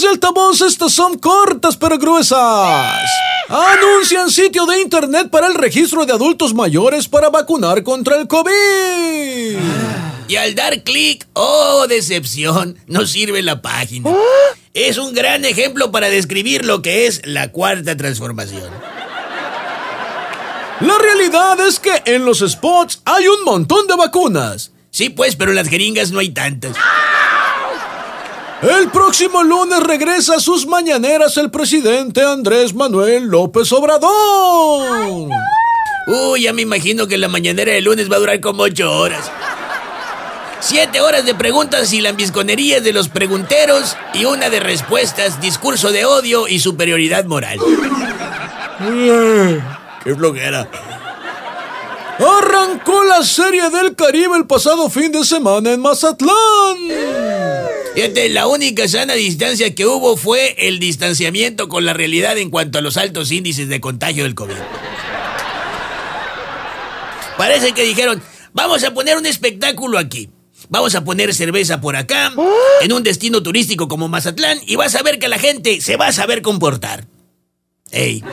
Amigos de altavoz, estas son cortas pero gruesas. Anuncian sitio de internet para el registro de adultos mayores para vacunar contra el COVID. Y al dar clic, oh decepción, no sirve la página. Es un gran ejemplo para describir lo que es la cuarta transformación. La realidad es que en los spots hay un montón de vacunas. Sí, pues, pero las jeringas no hay tantas. El próximo lunes regresa a sus mañaneras el presidente Andrés Manuel López Obrador. Uy, ya me imagino que la mañanera de lunes va a durar como ocho horas. Siete horas de preguntas y lambisconerías de los pregunteros y una de respuestas, discurso de odio y superioridad moral. ¡Qué flojera! Arrancó la Serie del Caribe el pasado fin de semana en Mazatlán. Fíjate, la única sana distancia que hubo fue el distanciamiento con la realidad en cuanto a los altos índices de contagio del COVID. Parece que dijeron, vamos a poner un espectáculo aquí. Vamos a poner cerveza por acá, en un destino turístico como Mazatlán, y vas a ver que la gente se va a saber comportar. ¡Ey!